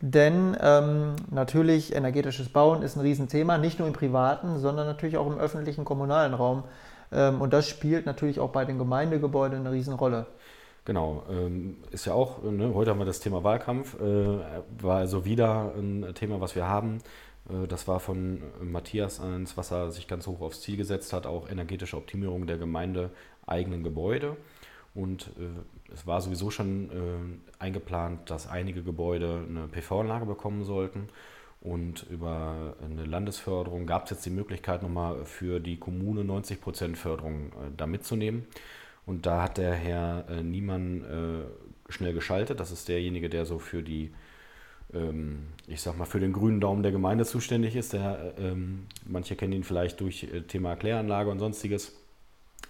Denn ähm, natürlich energetisches Bauen ist ein Riesenthema, nicht nur im privaten, sondern natürlich auch im öffentlichen, kommunalen Raum. Ähm, und das spielt natürlich auch bei den Gemeindegebäuden eine Riesenrolle. Genau, ähm, ist ja auch, ne, heute haben wir das Thema Wahlkampf, äh, war also wieder ein Thema, was wir haben. Äh, das war von Matthias eins, was er sich ganz hoch aufs Ziel gesetzt hat, auch energetische Optimierung der gemeindeeigenen Gebäude. Und äh, es war sowieso schon eingeplant, dass einige Gebäude eine PV-Anlage bekommen sollten. Und über eine Landesförderung gab es jetzt die Möglichkeit, nochmal für die Kommune 90% Förderung da mitzunehmen. Und da hat der Herr äh, Niemann äh, schnell geschaltet. Das ist derjenige, der so für die, ähm, ich sag mal, für den grünen Daumen der Gemeinde zuständig ist. Der, ähm, manche kennen ihn vielleicht durch äh, Thema Kläranlage und sonstiges.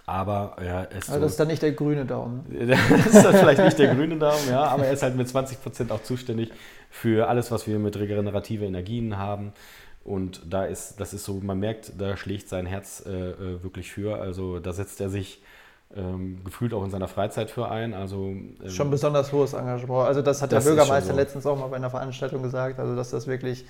Aber er ist. Also das ist dann nicht der grüne Daumen. das ist dann vielleicht nicht der grüne Daumen, ja, aber er ist halt mit 20 Prozent auch zuständig für alles, was wir mit regenerative Energien haben. Und da ist, das ist so, man merkt, da schlägt sein Herz äh, äh wirklich für. Also da setzt er sich ähm, gefühlt auch in seiner Freizeit für ein. Also, ähm, Schon besonders hohes Engagement. Also das hat das der Bürgermeister so. letztens auch mal bei einer Veranstaltung gesagt, also dass das wirklich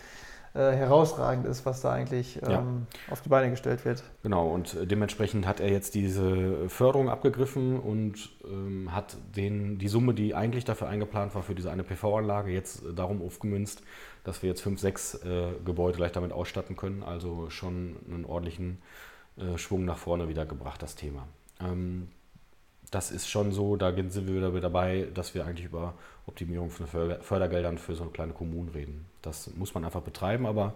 äh, herausragend ist, was da eigentlich ähm, ja. auf die Beine gestellt wird. Genau, und äh, dementsprechend hat er jetzt diese Förderung abgegriffen und ähm, hat den, die Summe, die eigentlich dafür eingeplant war, für diese eine PV-Anlage, jetzt äh, darum aufgemünzt, dass wir jetzt fünf, sechs äh, Gebäude gleich damit ausstatten können. Also schon einen ordentlichen äh, Schwung nach vorne wieder gebracht, das Thema. Ähm, das ist schon so, da sind wir wieder dabei, dass wir eigentlich über Optimierung von Fördergeldern für so eine kleine Kommune reden. Das muss man einfach betreiben, aber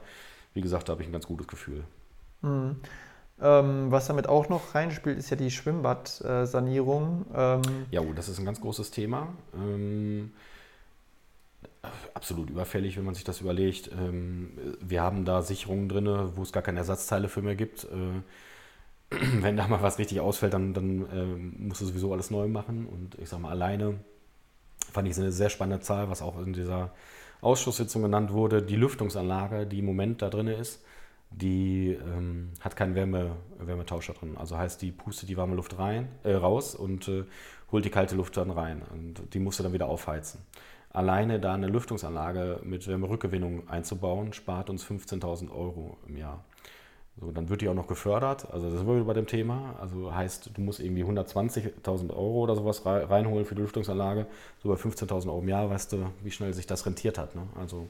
wie gesagt, da habe ich ein ganz gutes Gefühl. Mhm. Ähm, was damit auch noch reinspielt, ist ja die Schwimmbadsanierung. Ähm ja, gut, das ist ein ganz großes Thema. Ähm, absolut überfällig, wenn man sich das überlegt. Ähm, wir haben da Sicherungen drin, wo es gar keine Ersatzteile für mehr gibt. Äh, wenn da mal was richtig ausfällt, dann, dann äh, musst du sowieso alles neu machen. Und ich sag mal, alleine fand ich es eine sehr spannende Zahl, was auch in dieser Ausschusssitzung genannt wurde. Die Lüftungsanlage, die im Moment da drin ist, die ähm, hat keinen Wärme, Wärmetauscher drin. Also heißt, die pustet die warme Luft rein, äh, raus und äh, holt die kalte Luft dann rein. Und die musst du dann wieder aufheizen. Alleine da eine Lüftungsanlage mit Wärmerückgewinnung einzubauen, spart uns 15.000 Euro im Jahr. So, dann wird die auch noch gefördert. Also das sind wir bei dem Thema. Also heißt, du musst irgendwie 120.000 Euro oder sowas reinholen für die Lüftungsanlage. So bei 15.000 Euro im Jahr weißt du, wie schnell sich das rentiert hat. Ne? Also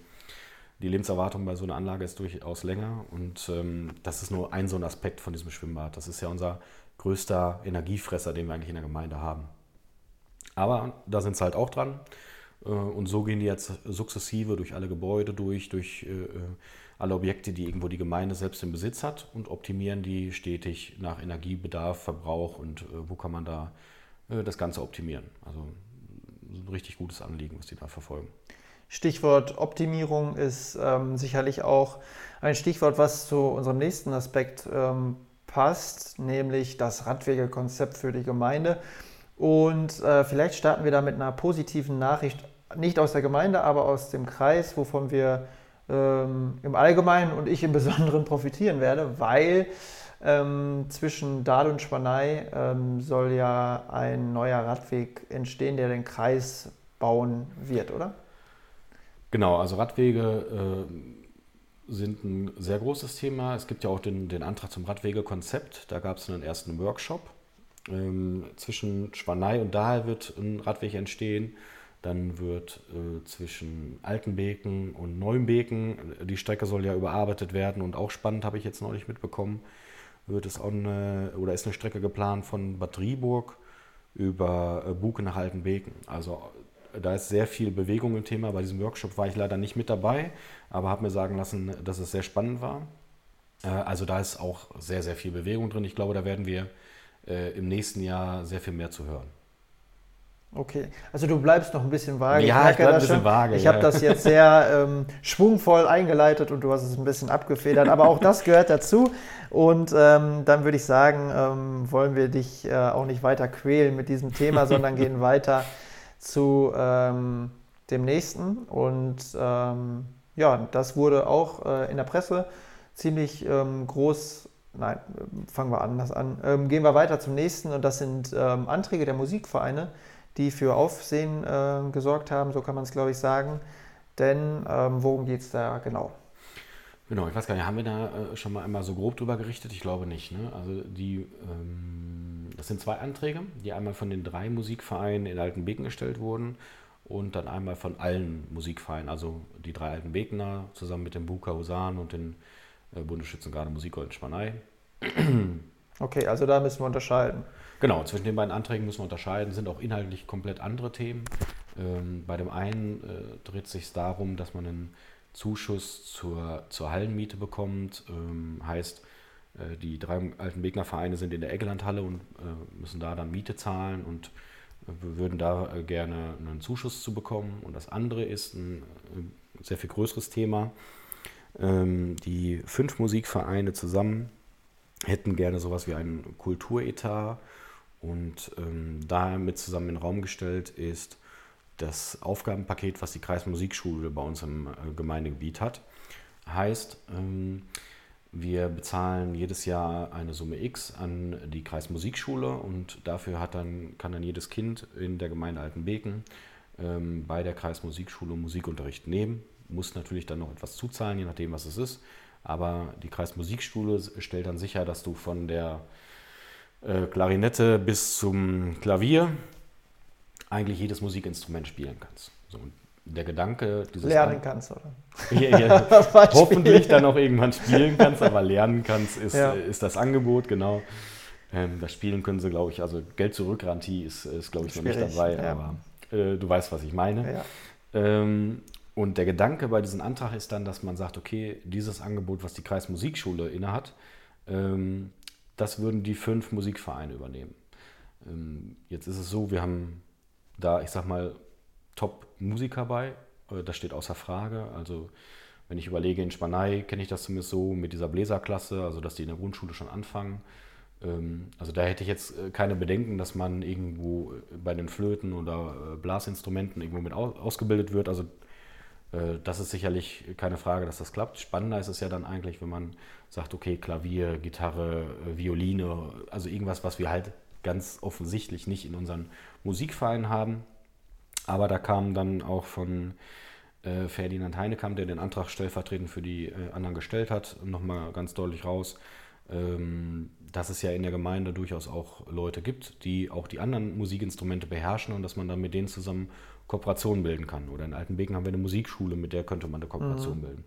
die Lebenserwartung bei so einer Anlage ist durchaus länger. Und ähm, das ist nur ein so ein Aspekt von diesem Schwimmbad. Das ist ja unser größter Energiefresser, den wir eigentlich in der Gemeinde haben. Aber da sind sie halt auch dran. Äh, und so gehen die jetzt sukzessive durch alle Gebäude durch, durch äh, alle Objekte, die irgendwo die Gemeinde selbst im Besitz hat und optimieren die stetig nach Energiebedarf, Verbrauch und äh, wo kann man da äh, das Ganze optimieren. Also ein richtig gutes Anliegen, was die da verfolgen. Stichwort Optimierung ist ähm, sicherlich auch ein Stichwort, was zu unserem nächsten Aspekt ähm, passt, nämlich das Radwegekonzept für die Gemeinde. Und äh, vielleicht starten wir da mit einer positiven Nachricht, nicht aus der Gemeinde, aber aus dem Kreis, wovon wir ähm, im Allgemeinen und ich im Besonderen profitieren werde, weil ähm, zwischen Dahl und Spanei ähm, soll ja ein neuer Radweg entstehen, der den Kreis bauen wird, oder? Genau, also Radwege äh, sind ein sehr großes Thema. Es gibt ja auch den, den Antrag zum Radwegekonzept. Da gab es einen ersten Workshop. Ähm, zwischen Schwanei und Dahl wird ein Radweg entstehen. Dann wird äh, zwischen Altenbeken und Neuenbeken, die Strecke soll ja überarbeitet werden und auch spannend, habe ich jetzt neulich mitbekommen, wird es auch eine, oder ist eine Strecke geplant von Bad Rieburg über äh, Buke nach Altenbeken. Also da ist sehr viel Bewegung im Thema. Bei diesem Workshop war ich leider nicht mit dabei, aber habe mir sagen lassen, dass es sehr spannend war. Äh, also da ist auch sehr, sehr viel Bewegung drin. Ich glaube, da werden wir äh, im nächsten Jahr sehr viel mehr zu hören. Okay, also du bleibst noch ein bisschen vage. Ja, ich, ich ein bisschen vage. Ich ja. habe das jetzt sehr ähm, schwungvoll eingeleitet und du hast es ein bisschen abgefedert, aber auch das gehört dazu. Und ähm, dann würde ich sagen, ähm, wollen wir dich äh, auch nicht weiter quälen mit diesem Thema, sondern gehen weiter zu ähm, dem nächsten. Und ähm, ja, das wurde auch äh, in der Presse ziemlich ähm, groß nein, fangen wir anders an. Ähm, gehen wir weiter zum nächsten und das sind ähm, Anträge der Musikvereine, die für Aufsehen äh, gesorgt haben, so kann man es glaube ich sagen. Denn ähm, worum geht es da genau? Genau, ich weiß gar nicht, haben wir da äh, schon mal einmal so grob drüber gerichtet? Ich glaube nicht. Ne? Also die, ähm, das sind zwei Anträge, die einmal von den drei Musikvereinen in Altenbeken gestellt wurden und dann einmal von allen Musikvereinen, also die drei Altenbekener zusammen mit dem Buka Husan und den äh, Bundesschützengarde Musikgold Spanei. Okay, also da müssen wir unterscheiden. Genau, zwischen den beiden Anträgen müssen wir unterscheiden, sind auch inhaltlich komplett andere Themen. Ähm, bei dem einen äh, dreht es sich darum, dass man einen Zuschuss zur, zur Hallenmiete bekommt. Ähm, heißt, äh, die drei alten Wegner-Vereine sind in der Eggelandhalle und äh, müssen da dann Miete zahlen und äh, wir würden da äh, gerne einen Zuschuss zu bekommen. Und das andere ist ein äh, sehr viel größeres Thema. Ähm, die fünf Musikvereine zusammen hätten gerne sowas wie einen Kulturetat und ähm, damit zusammen in den Raum gestellt ist das Aufgabenpaket, was die Kreismusikschule bei uns im äh, Gemeindegebiet hat. Heißt, ähm, wir bezahlen jedes Jahr eine Summe X an die Kreismusikschule und dafür hat dann, kann dann jedes Kind in der Gemeinde Altenbeken ähm, bei der Kreismusikschule Musikunterricht nehmen. Muss natürlich dann noch etwas zuzahlen, je nachdem, was es ist. Aber die Kreismusikschule stellt dann sicher, dass du von der äh, Klarinette bis zum Klavier eigentlich jedes Musikinstrument spielen kannst. So, der Gedanke dieses lernen An kannst oder ja, ja, hoffentlich dann auch irgendwann spielen kannst, aber lernen kannst ist, ja. ist das Angebot genau. Ähm, das Spielen können sie, glaube ich, also Geld zurückgarantie ist, ist glaube ich Schwierig, noch nicht dabei, aber äh, du weißt, was ich meine. Ähm, und der Gedanke bei diesem Antrag ist dann, dass man sagt, okay, dieses Angebot, was die Kreismusikschule innehat, ähm, das würden die fünf Musikvereine übernehmen. Ähm, jetzt ist es so, wir haben da, ich sag mal, Top-Musiker bei. Äh, das steht außer Frage. Also, wenn ich überlege, in Spanei kenne ich das zumindest so mit dieser Bläserklasse, also dass die in der Grundschule schon anfangen. Ähm, also, da hätte ich jetzt äh, keine Bedenken, dass man irgendwo äh, bei den Flöten oder Blasinstrumenten irgendwo mit ausgebildet wird. Also, das ist sicherlich keine Frage, dass das klappt. Spannender ist es ja dann eigentlich, wenn man sagt, okay, Klavier, Gitarre, Violine, also irgendwas, was wir halt ganz offensichtlich nicht in unseren Musikvereinen haben. Aber da kam dann auch von äh, Ferdinand Heinekamp, der den Antrag stellvertretend für die äh, anderen gestellt hat, nochmal ganz deutlich raus, ähm, dass es ja in der Gemeinde durchaus auch Leute gibt, die auch die anderen Musikinstrumente beherrschen und dass man dann mit denen zusammen Kooperationen bilden kann. Oder in Altenbeken haben wir eine Musikschule, mit der könnte man eine Kooperation mhm. bilden.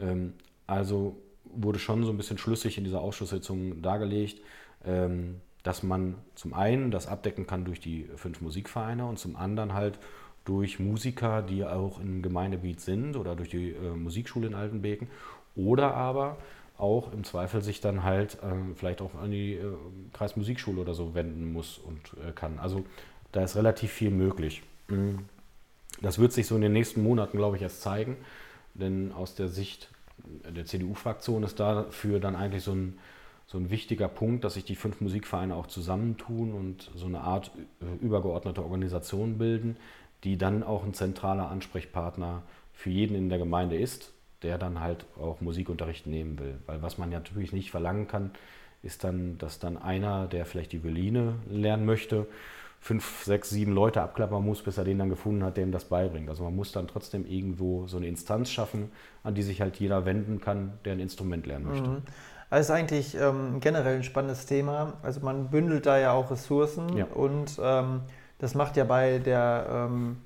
Ähm, also wurde schon so ein bisschen schlüssig in dieser Ausschusssitzung dargelegt. Ähm, dass man zum einen das abdecken kann durch die fünf Musikvereine und zum anderen halt durch Musiker, die auch im Gemeindegebiet sind oder durch die äh, Musikschule in Altenbeken oder aber auch im Zweifel sich dann halt äh, vielleicht auch an die äh, Kreismusikschule oder so wenden muss und äh, kann. Also da ist relativ viel möglich. Mhm. Das wird sich so in den nächsten Monaten, glaube ich, erst zeigen, denn aus der Sicht der CDU-Fraktion ist dafür dann eigentlich so ein so ein wichtiger Punkt, dass sich die fünf Musikvereine auch zusammentun und so eine Art äh, übergeordnete Organisation bilden, die dann auch ein zentraler Ansprechpartner für jeden in der Gemeinde ist, der dann halt auch Musikunterricht nehmen will. Weil was man ja natürlich nicht verlangen kann, ist dann, dass dann einer, der vielleicht die Violine lernen möchte, fünf, sechs, sieben Leute abklappern muss, bis er den dann gefunden hat, der ihm das beibringt. Also man muss dann trotzdem irgendwo so eine Instanz schaffen, an die sich halt jeder wenden kann, der ein Instrument lernen möchte. Mhm. Das ist eigentlich ähm, generell ein spannendes Thema. Also man bündelt da ja auch Ressourcen ja. und ähm, das macht ja bei der ähm,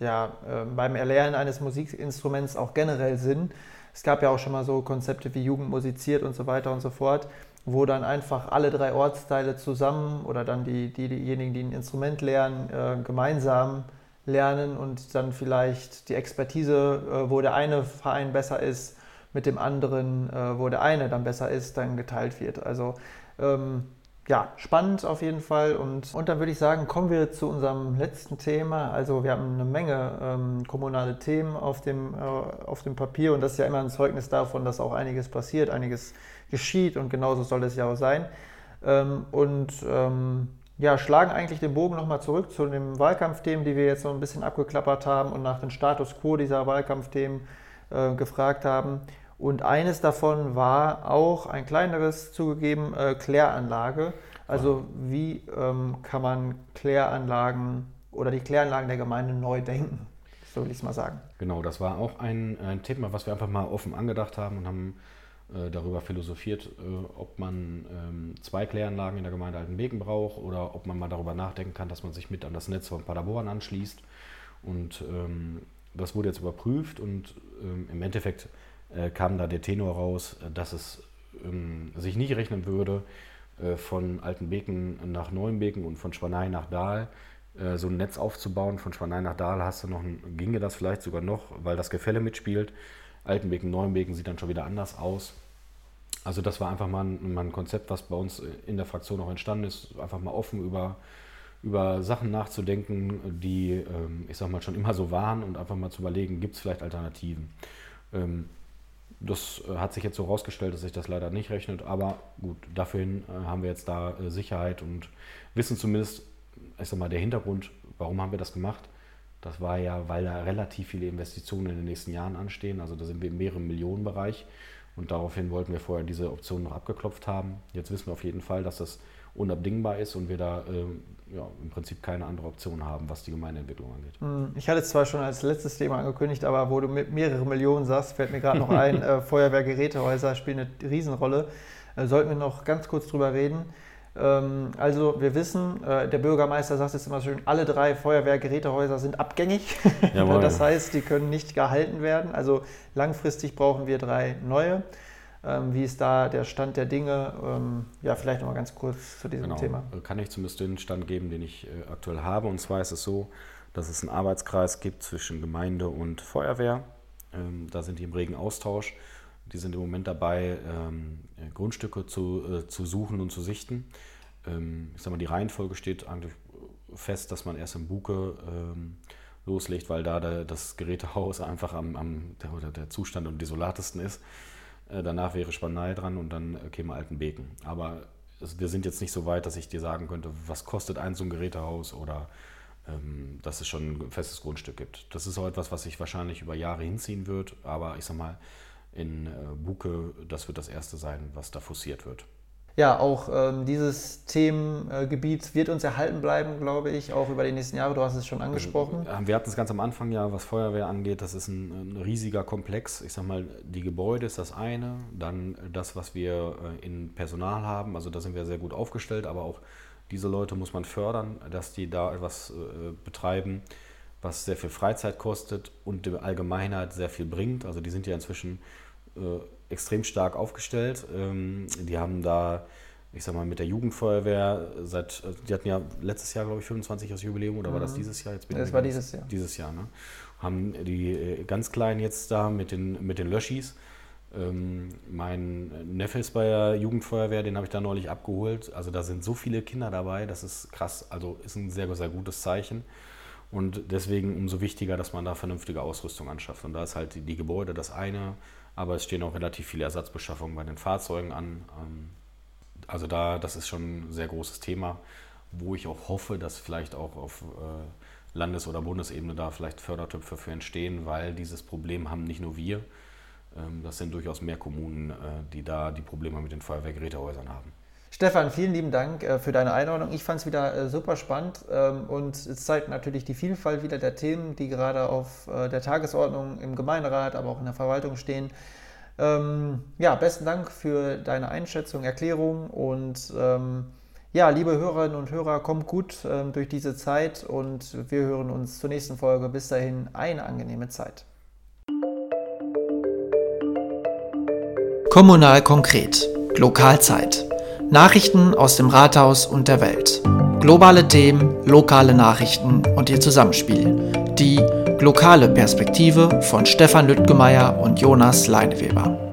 ja, äh, beim Erlernen eines Musikinstruments auch generell Sinn. Es gab ja auch schon mal so Konzepte wie Jugend musiziert und so weiter und so fort, wo dann einfach alle drei Ortsteile zusammen oder dann die, die, diejenigen, die ein Instrument lernen, äh, gemeinsam lernen und dann vielleicht die Expertise, äh, wo der eine Verein besser ist, mit dem anderen, äh, wo der eine dann besser ist, dann geteilt wird. Also ähm, ja, spannend auf jeden Fall. Und, und dann würde ich sagen, kommen wir zu unserem letzten Thema. Also wir haben eine Menge ähm, kommunale Themen auf dem, äh, auf dem Papier und das ist ja immer ein Zeugnis davon, dass auch einiges passiert, einiges geschieht und genauso soll es ja auch sein. Ähm, und ähm, ja, schlagen eigentlich den Bogen nochmal zurück zu den Wahlkampfthemen, die wir jetzt noch ein bisschen abgeklappert haben und nach dem Status quo dieser Wahlkampfthemen äh, gefragt haben. Und eines davon war auch ein kleineres zugegeben, äh, Kläranlage. Also wie ähm, kann man Kläranlagen oder die Kläranlagen der Gemeinde neu denken? So will ich es mal sagen. Genau, das war auch ein, ein, Thema, was wir einfach mal offen angedacht haben und haben darüber philosophiert, äh, ob man ähm, zwei Kläranlagen in der Gemeinde Altenbeken braucht oder ob man mal darüber nachdenken kann, dass man sich mit an das Netz von Paderborn anschließt. Und ähm, das wurde jetzt überprüft und ähm, im Endeffekt äh, kam da der Tenor raus, äh, dass es sich nicht rechnen würde, äh, von Altenbeken nach Neuenbeken und von Schwanei nach Dahl äh, so ein Netz aufzubauen. Von Schwanei nach Dahl hast du noch ein, ginge das vielleicht sogar noch, weil das Gefälle mitspielt. Altenbeken, Neuenbeken sieht dann schon wieder anders aus. Also das war einfach mal ein, mal ein, Konzept, was bei uns in der Fraktion auch entstanden ist, einfach mal offen über, über Sachen nachzudenken, die, ähm, ich sag mal, schon immer so waren und einfach mal zu überlegen, gibt es vielleicht Alternativen. Ähm, das hat sich jetzt so rausgestellt, dass sich das leider nicht rechnet, aber gut, dafür äh, haben wir jetzt da äh, Sicherheit und wissen zumindest, ich sag mal, der Hintergrund, warum haben wir das gemacht. Das war ja, weil da relativ viele Investitionen in den nächsten Jahren anstehen. Also da sind wir im mehreren Millionen Bereich. Und daraufhin wollten wir vorher diese Option noch abgeklopft haben. Jetzt wissen wir auf jeden Fall, dass das unabdingbar ist und wir da äh, ja, im Prinzip keine andere Option haben, was die Gemeindeentwicklung angeht. Hm, ich hatte es zwar schon als letztes Thema angekündigt, aber wo du mit mehrere Millionen sagst, fällt mir gerade noch ein, äh, Feuerwehrgerätehäuser spielen eine Riesenrolle. Äh, sollten wir noch ganz kurz drüber reden. Ähm, also wir wissen, äh, der Bürgermeister sagt jetzt immer schön, alle drei Feuerwehrgerätehäuser sind abgängig. das heißt, die können nicht gehalten werden. Also langfristig brauchen wir drei neue. Ähm, wie ist da der Stand der Dinge? Ähm, ja, vielleicht noch mal ganz kurz zu diesem genau. Thema. Kann ich zumindest den Stand geben, den ich äh, aktuell habe. Und zwar ist es so, dass es einen Arbeitskreis gibt zwischen Gemeinde und Feuerwehr. Da sind die im regen Austausch. Die sind im Moment dabei, äh, Grundstücke zu, äh, zu suchen und zu sichten. ich sage mal, die Reihenfolge steht eigentlich fest, dass man erst im Buke loslegt, weil da das Gerätehaus einfach am, am der, der Zustand und desolatesten ist. Äh, danach wäre Spanei dran und dann äh, käme Altenbeken. Aber wir sind jetzt nicht so weit, dass ich dir sagen könnte, was kostet ein so ein Gerätehaus oder ähm, dass es schon ein festes Grundstück gibt. Das ist auch etwas, was sich wahrscheinlich über Jahre hinziehen wird, aber ich sag mal, in äh, Buke, das wird das erste sein, was da forciert wird ja, auch ähm, dieses Themengebiet wird uns erhalten bleiben, glaube ich, auch über die nächsten Jahre. Du hast es schon angesprochen. Also, wir hatten es ganz am Anfang ja, was Feuerwehr angeht, das ist ein, ein, riesiger Komplex. Ich sage mal, die Gebäude ist das eine, dann das, was wir äh, in Personal haben, also da sind wir sehr gut aufgestellt, aber auch diese Leute muss man fördern, dass die da etwas äh, betreiben, was sehr viel Freizeit kostet und der Allgemeinheit sehr viel bringt. Also die sind ja inzwischen äh, extrem stark aufgestellt. Ähm, die haben da, ich sag mal, mit der Jugendfeuerwehr seit, äh, die hatten ja letztes Jahr, glaube ich, 25 Jubiläum oder war das mhm. dieses Jahr? Jetzt bin das war dieses Jahr. Dieses Jahr, ne? Haben die äh, ganz Kleinen jetzt da mit den, mit den Löschis. Ähm, mein Neffe ist bei der Jugendfeuerwehr, den habe ich da neulich abgeholt. Also da sind so viele Kinder dabei, das ist krass. Also ist ein sehr, sehr gutes Zeichen. Und deswegen umso wichtiger, dass man da vernünftige Ausrüstung anschafft. Und da ist halt die, die Gebäude das eine, aber es stehen auch relativ viele Ersatzbeschaffungen bei den Fahrzeugen an. Ähm, also da, das ist schon ein sehr großes Thema, wo ich auch hoffe, dass vielleicht auch auf äh, Landes- oder Bundesebene da vielleicht Fördertöpfe für entstehen, weil dieses Problem haben nicht nur wir, ähm, das sind durchaus mehr Kommunen, äh, die da die Probleme mit den Feuerwehrgerätehäusern haben. Stefan, vielen lieben Dank äh, für deine Einordnung. Ich fand es wieder äh, super spannend ähm, und es zeigt natürlich die Vielfalt wieder der Themen, die gerade auf äh, der Tagesordnung im Gemeinderat, aber auch in der Verwaltung stehen. Ähm, ja, besten Dank für deine Einschätzung, Erklärung und ähm, ja, liebe Hörerinnen und Hörer, kommt gut durch diese Zeit und wir hören uns zur nächsten Folge. Bis dahin eine angenehme Zeit. Kommunal konkret. Lokalzeit. Nachrichten aus dem Rathaus und der Welt. Globale Themen, lokale Nachrichten und ihr Zusammenspiel. Die lokale Perspektive von Stefan Lüttgemeier und Jonas Leineweber.